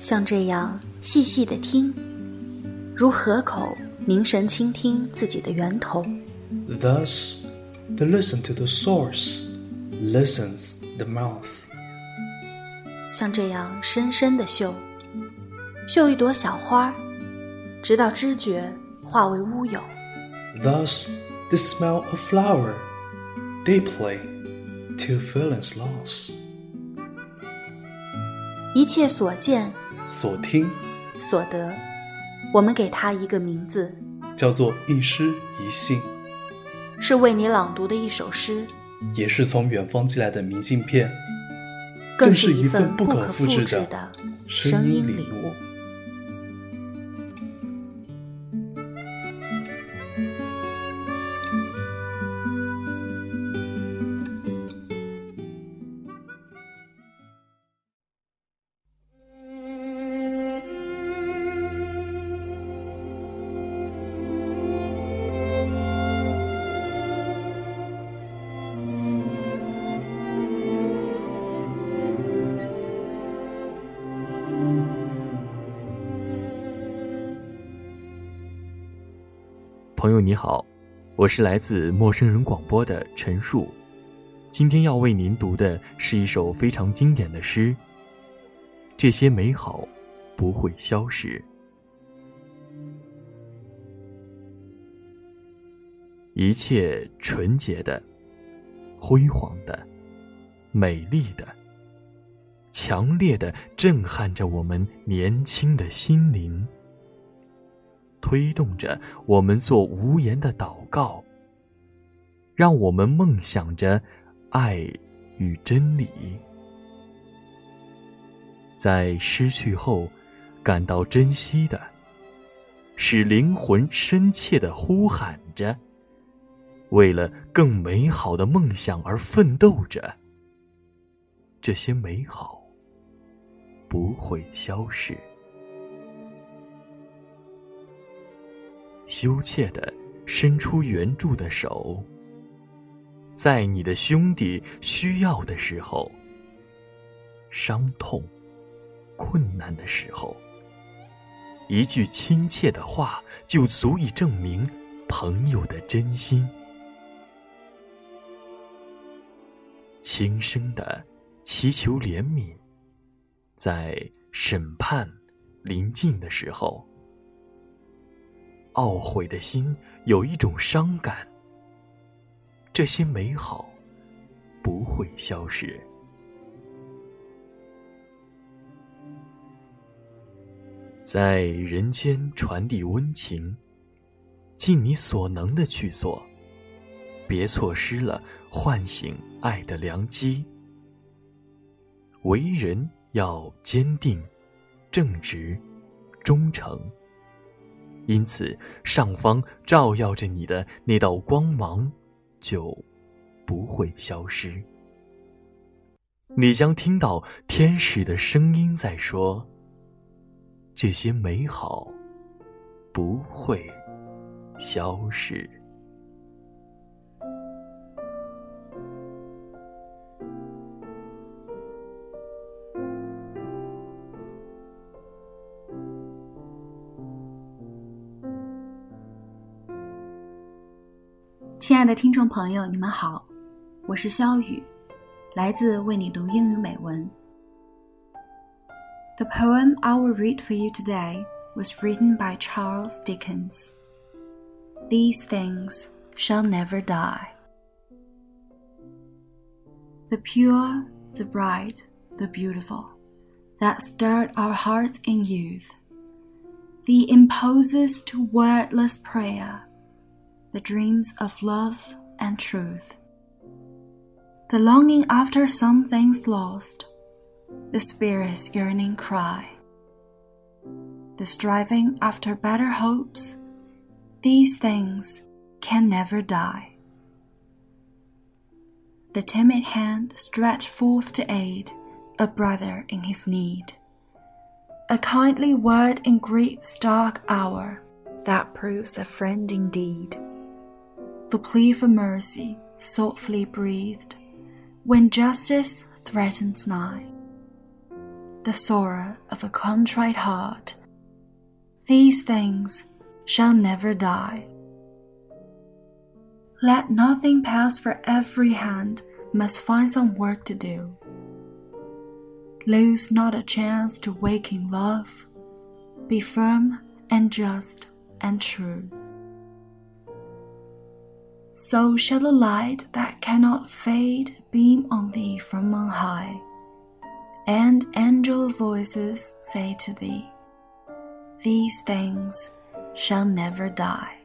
像这样细细的听，如河口凝神倾听自己的源头。Thus, the listen to the source listens the mouth. 像这样深深的嗅，嗅一朵小花，直到知觉化为乌有。Thus, the smell of flower deeply till feelings lost. 一切所见、 所听、所得，我们给它一个名字，叫做一诗一信，是为你朗读的一首诗，也是从远方寄来的明信片，更是一份不可复制的声音礼物。朋友你好，我是来自陌生人广播的陈述。今天要为您读的是一首非常经典的诗。这些美好不会消失，一切纯洁的、辉煌的、美丽的、强烈的，震撼着我们年轻的心灵。推动着我们做无言的祷告，让我们梦想着爱与真理，在失去后感到珍惜的，使灵魂深切的呼喊着，为了更美好的梦想而奋斗着。这些美好不会消逝。羞怯的伸出援助的手，在你的兄弟需要的时候、伤痛、困难的时候，一句亲切的话就足以证明朋友的真心。轻声的祈求怜悯，在审判临近的时候。懊悔的心有一种伤感，这些美好不会消失。在人间传递温情，尽你所能的去做，别错失了唤醒爱的良机。为人要坚定、正直、忠诚。因此，上方照耀着你的那道光芒，就不会消失。你将听到天使的声音在说：“这些美好不会消失。”亲爱的听众朋友，你们好，我是肖雨，来自为你读英语美文。The poem I will read for you today was written by Charles Dickens. These things shall never die. The pure, the bright, the beautiful, that stirred our hearts in youth, the impulses to wordless prayer the dreams of love and truth, the longing after some things lost, the spirit's yearning cry, the striving after better hopes, these things can never die. The timid hand stretched forth to aid a brother in his need. A kindly word in grief's dark hour that proves a friend indeed the plea for mercy softly breathed when justice threatens nigh. the sorrow of a contrite heart. These things shall never die. Let nothing pass, for every hand must find some work to do. Lose not a chance to waking love. Be firm and just and true. So shall the light that cannot fade beam on thee from on high, and angel voices say to thee, These things shall never die.